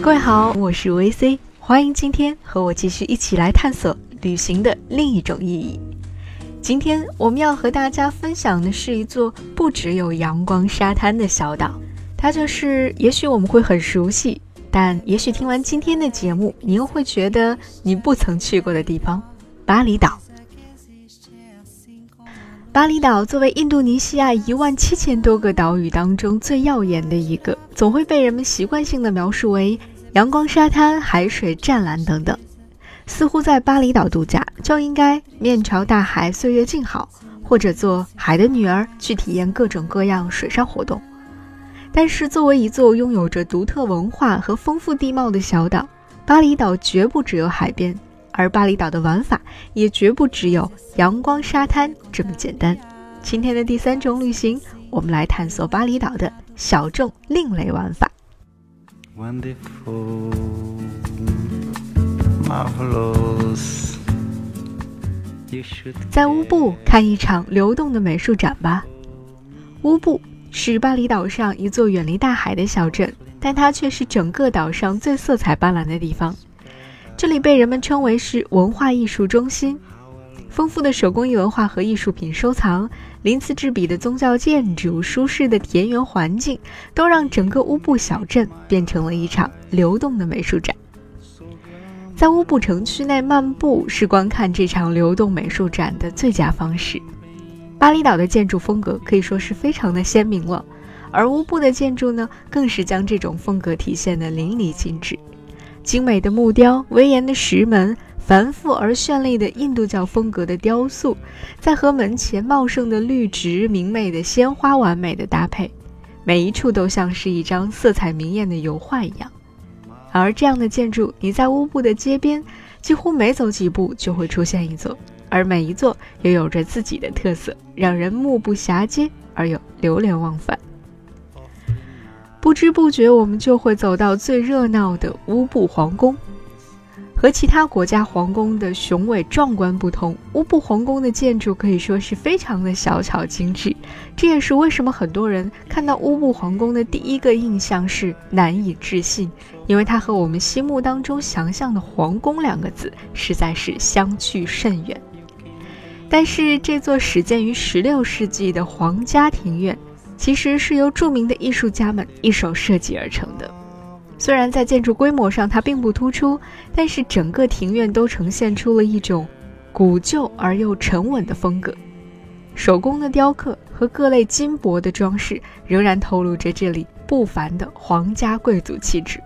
各位好，我是 VC，欢迎今天和我继续一起来探索旅行的另一种意义。今天我们要和大家分享的是一座不只有阳光沙滩的小岛，它就是也许我们会很熟悉，但也许听完今天的节目，你又会觉得你不曾去过的地方——巴厘岛。巴厘岛作为印度尼西亚一万七千多个岛屿当中最耀眼的一个，总会被人们习惯性的描述为阳光、沙滩、海水、湛蓝等等。似乎在巴厘岛度假就应该面朝大海，岁月静好，或者做海的女儿去体验各种各样水上活动。但是，作为一座拥有着独特文化和丰富地貌的小岛，巴厘岛绝不只有海边。而巴厘岛的玩法也绝不只有阳光沙滩这么简单。今天的第三种旅行，我们来探索巴厘岛的小众另类玩法。在乌布看一场流动的美术展吧。乌布是巴厘岛上一座远离大海的小镇，但它却是整个岛上最色彩斑斓的地方。这里被人们称为是文化艺术中心，丰富的手工艺文化和艺术品收藏，鳞次栉比的宗教建筑，舒适的田园环境，都让整个乌布小镇变成了一场流动的美术展。在乌布城区内漫步是观看这场流动美术展的最佳方式。巴厘岛的建筑风格可以说是非常的鲜明了，而乌布的建筑呢，更是将这种风格体现的淋漓尽致。精美的木雕、威严的石门、繁复而绚丽的印度教风格的雕塑，在和门前茂盛的绿植、明媚的鲜花完美的搭配，每一处都像是一张色彩明艳的油画一样。而这样的建筑，你在乌布的街边，几乎每走几步就会出现一座，而每一座又有着自己的特色，让人目不暇接而又流连忘返。不知不觉，我们就会走到最热闹的乌布皇宫。和其他国家皇宫的雄伟壮观不同，乌布皇宫的建筑可以说是非常的小巧精致。这也是为什么很多人看到乌布皇宫的第一个印象是难以置信，因为它和我们心目当中想象的“皇宫”两个字实在是相距甚远。但是，这座始建于16世纪的皇家庭院。其实是由著名的艺术家们一手设计而成的。虽然在建筑规模上它并不突出，但是整个庭院都呈现出了一种古旧而又沉稳的风格。手工的雕刻和各类金箔的装饰仍然透露着这里不凡的皇家贵族气质。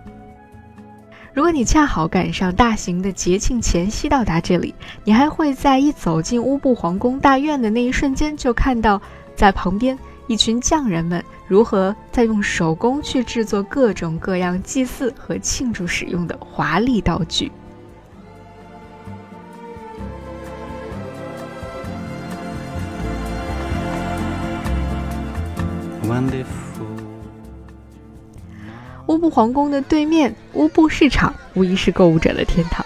如果你恰好赶上大型的节庆前夕到达这里，你还会在一走进乌布皇宫大院的那一瞬间就看到在旁边。一群匠人们如何在用手工去制作各种各样祭祀和庆祝使用的华丽道具？乌布皇宫的对面乌布市场无疑是购物者的天堂，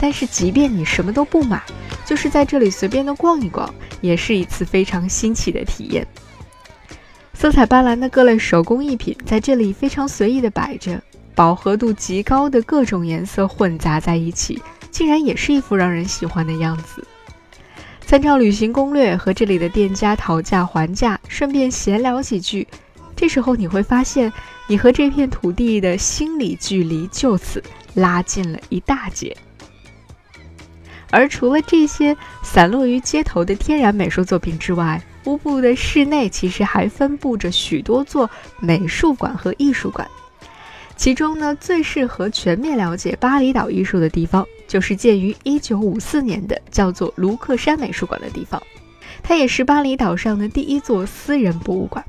但是即便你什么都不买，就是在这里随便的逛一逛，也是一次非常新奇的体验。色彩斑斓的各类手工艺品在这里非常随意的摆着，饱和度极高的各种颜色混杂在一起，竟然也是一副让人喜欢的样子。参照旅行攻略和这里的店家讨价还价，顺便闲聊几句，这时候你会发现，你和这片土地的心理距离就此拉近了一大截。而除了这些散落于街头的天然美术作品之外，乌布的室内其实还分布着许多座美术馆和艺术馆，其中呢最适合全面了解巴厘岛艺术的地方，就是建于1954年的叫做卢克山美术馆的地方，它也是巴厘岛上的第一座私人博物馆。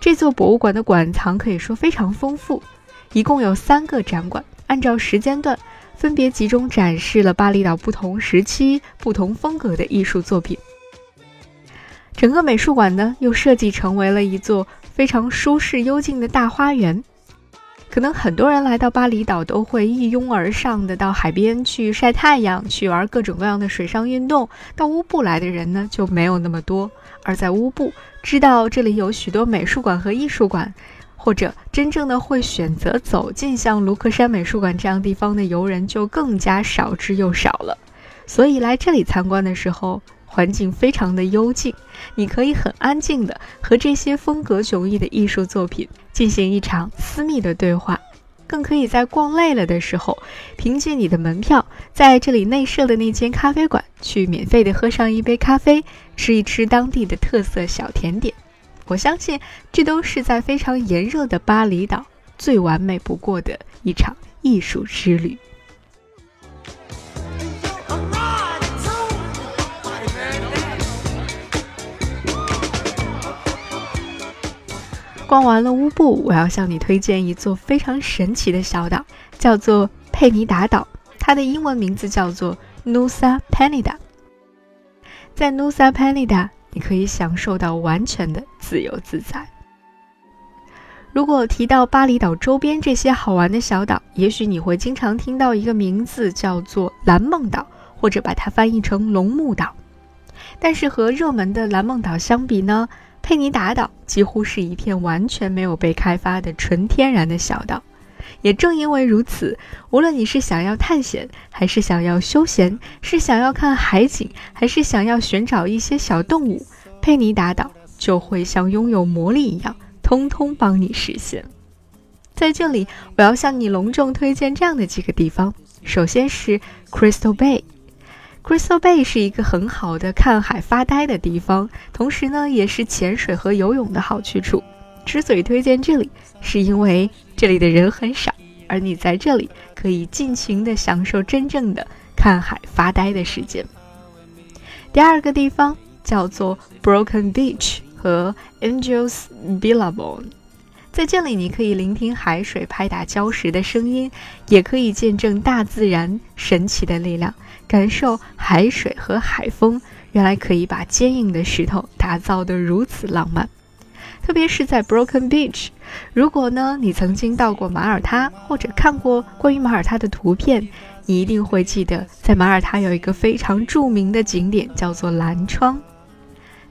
这座博物馆的馆藏可以说非常丰富，一共有三个展馆，按照时间段分别集中展示了巴厘岛不同时期、不同风格的艺术作品。整个美术馆呢，又设计成为了一座非常舒适幽静的大花园。可能很多人来到巴厘岛都会一拥而上的到海边去晒太阳，去玩各种各样的水上运动。到乌布来的人呢，就没有那么多。而在乌布，知道这里有许多美术馆和艺术馆，或者真正的会选择走进像卢克山美术馆这样地方的游人就更加少之又少了。所以来这里参观的时候，环境非常的幽静，你可以很安静的和这些风格迥异的艺术作品进行一场私密的对话。更可以在逛累了的时候，凭借你的门票，在这里内设的那间咖啡馆去免费的喝上一杯咖啡，吃一吃当地的特色小甜点。我相信，这都是在非常炎热的巴厘岛最完美不过的一场艺术之旅。逛完了乌布，我要向你推荐一座非常神奇的小岛，叫做佩尼达岛。它的英文名字叫做 Nusa Penida。在 Nusa Penida，你可以享受到完全的自由自在。如果提到巴厘岛周边这些好玩的小岛，也许你会经常听到一个名字叫做蓝梦岛，或者把它翻译成龙目岛。但是和热门的蓝梦岛相比呢？佩尼达岛几乎是一片完全没有被开发的纯天然的小岛，也正因为如此，无论你是想要探险，还是想要休闲，是想要看海景，还是想要寻找一些小动物，佩尼达岛就会像拥有魔力一样，通通帮你实现。在这里，我要向你隆重推荐这样的几个地方，首先是 Crystal Bay。Crystal Bay 是一个很好的看海发呆的地方，同时呢，也是潜水和游泳的好去处。之所以推荐这里，是因为这里的人很少，而你在这里可以尽情的享受真正的看海发呆的时间。第二个地方叫做 Broken Beach 和 Angels Billabong，在这里你可以聆听海水拍打礁石的声音，也可以见证大自然神奇的力量。感受海水和海风，原来可以把坚硬的石头打造得如此浪漫。特别是在 Broken Beach，如果呢你曾经到过马耳他或者看过关于马耳他的图片，你一定会记得，在马耳他有一个非常著名的景点叫做蓝窗。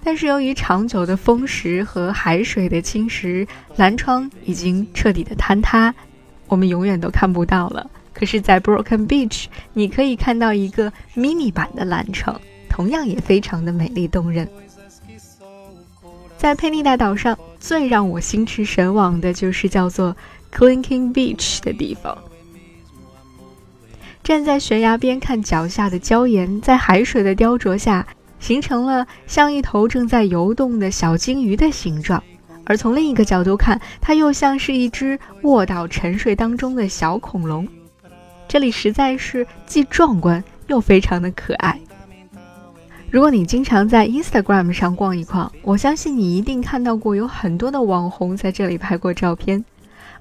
但是由于长久的风蚀和海水的侵蚀，蓝窗已经彻底的坍塌，我们永远都看不到了。可是，在 Broken Beach，你可以看到一个 mini 版的蓝城，同样也非常的美丽动人。在佩尼达岛上，最让我心驰神往的就是叫做 Clinking Beach 的地方。站在悬崖边看脚下的礁岩，在海水的雕琢下，形成了像一头正在游动的小金鱼的形状；而从另一个角度看，它又像是一只卧倒沉睡当中的小恐龙。这里实在是既壮观又非常的可爱。如果你经常在 Instagram 上逛一逛，我相信你一定看到过有很多的网红在这里拍过照片。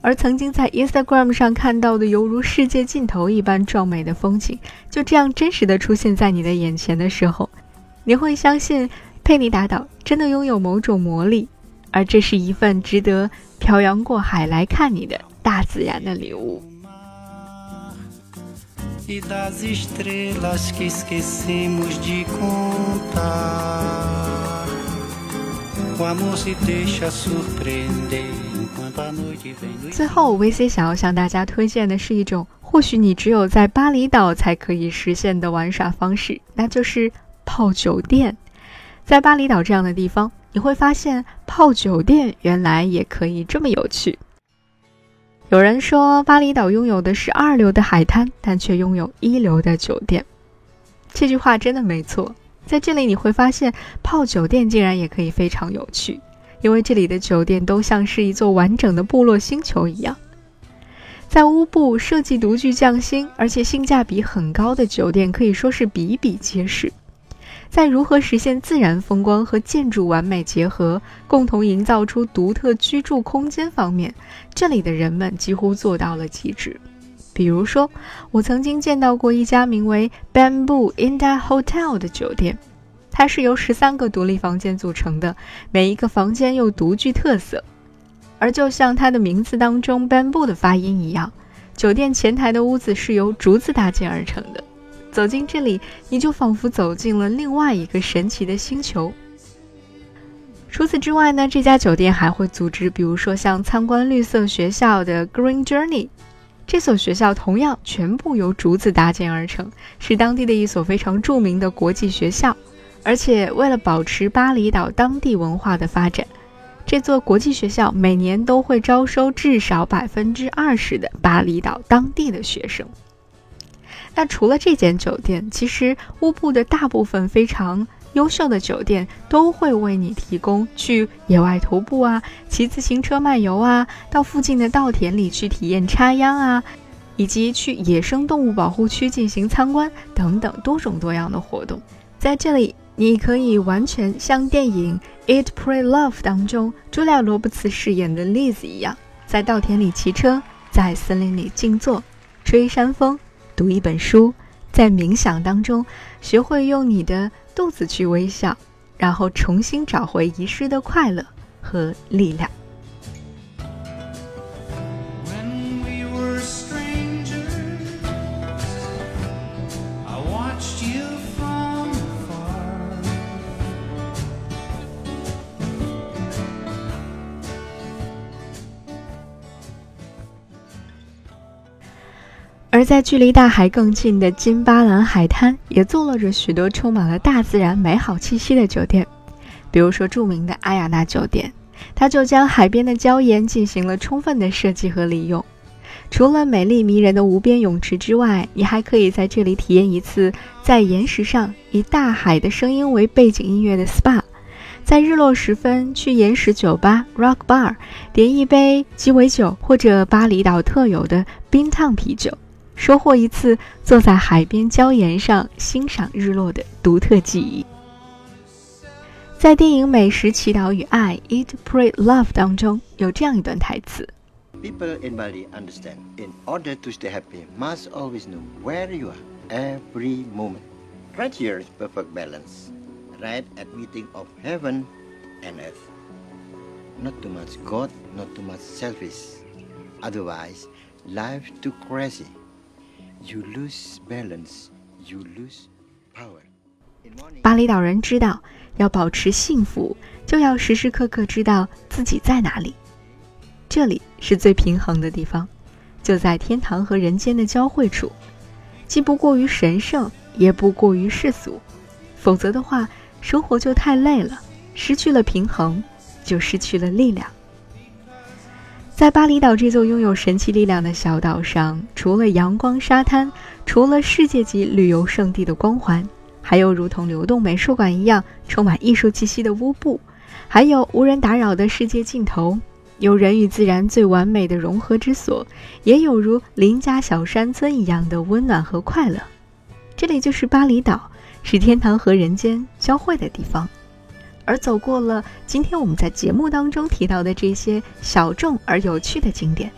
而曾经在 Instagram 上看到的犹如世界尽头一般壮美的风景，就这样真实的出现在你的眼前的时候，你会相信佩尼达岛真的拥有某种魔力，而这是一份值得漂洋过海来看你的大自然的礼物。最后，VC 想要向大家推荐的是一种或许你只有在巴厘岛才可以实现的玩耍方式，那就是泡酒店。在巴厘岛这样的地方，你会发现泡酒店原来也可以这么有趣。有人说，巴厘岛拥有的是二流的海滩，但却拥有一流的酒店。这句话真的没错。在这里，你会发现泡酒店竟然也可以非常有趣，因为这里的酒店都像是一座完整的部落星球一样。在乌布，设计独具匠心，而且性价比很高的酒店可以说是比比皆是。在如何实现自然风光和建筑完美结合，共同营造出独特居住空间方面，这里的人们几乎做到了极致。比如说，我曾经见到过一家名为 Bamboo Inda Hotel 的酒店，它是由十三个独立房间组成的，每一个房间又独具特色。而就像它的名字当中 “bamboo” 的发音一样，酒店前台的屋子是由竹子搭建而成的。走进这里，你就仿佛走进了另外一个神奇的星球。除此之外呢，这家酒店还会组织，比如说像参观绿色学校的 Green Journey。这所学校同样全部由竹子搭建而成，是当地的一所非常著名的国际学校。而且为了保持巴厘岛当地文化的发展，这座国际学校每年都会招收至少百分之二十的巴厘岛当地的学生。那除了这间酒店，其实乌布的大部分非常。优秀的酒店都会为你提供去野外徒步啊、骑自行车漫游啊、到附近的稻田里去体验插秧啊，以及去野生动物保护区进行参观等等多种多样的活动。在这里，你可以完全像电影《Eat, Pray, Love》当中朱莉亚·罗伯茨饰演的栗子一样，在稻田里骑车，在森林里静坐，吹山风，读一本书，在冥想当中学会用你的。肚子去微笑，然后重新找回遗失的快乐和力量。而在距离大海更近的金巴兰海滩，也坐落着许多充满了大自然美好气息的酒店，比如说著名的阿雅纳酒店，它就将海边的礁岩进行了充分的设计和利用。除了美丽迷人的无边泳池之外，你还可以在这里体验一次在岩石上以大海的声音为背景音乐的 SPA，在日落时分去岩石酒吧 Rock Bar 点一杯鸡尾酒或者巴厘岛特有的冰烫啤酒。收获一次坐在海边礁岩上欣赏日落的独特记忆。在电影《美食祈祷与爱》（Eat, Pray, Love） 当中，有这样一段台词：“People in Bali understand. In order to stay happy, must always know where you are every moment. Right here is perfect balance. Right at meeting of heaven and earth. Not too much God, not too much selfish. Otherwise, life too crazy.” You lose balance. You lose power. 巴厘岛人知道，要保持幸福，就要时时刻刻知道自己在哪里。这里是最平衡的地方，就在天堂和人间的交汇处，既不过于神圣，也不过于世俗。否则的话，生活就太累了，失去了平衡，就失去了力量。在巴厘岛这座拥有神奇力量的小岛上，除了阳光沙滩，除了世界级旅游胜地的光环，还有如同流动美术馆一样充满艺术气息的乌布，还有无人打扰的世界尽头，有人与自然最完美的融合之所，也有如邻家小山村一样的温暖和快乐。这里就是巴厘岛，是天堂和人间交汇的地方。而走过了今天我们在节目当中提到的这些小众而有趣的景点，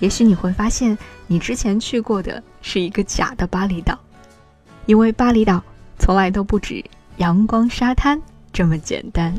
也许你会发现你之前去过的是一个假的巴厘岛，因为巴厘岛从来都不止阳光沙滩这么简单。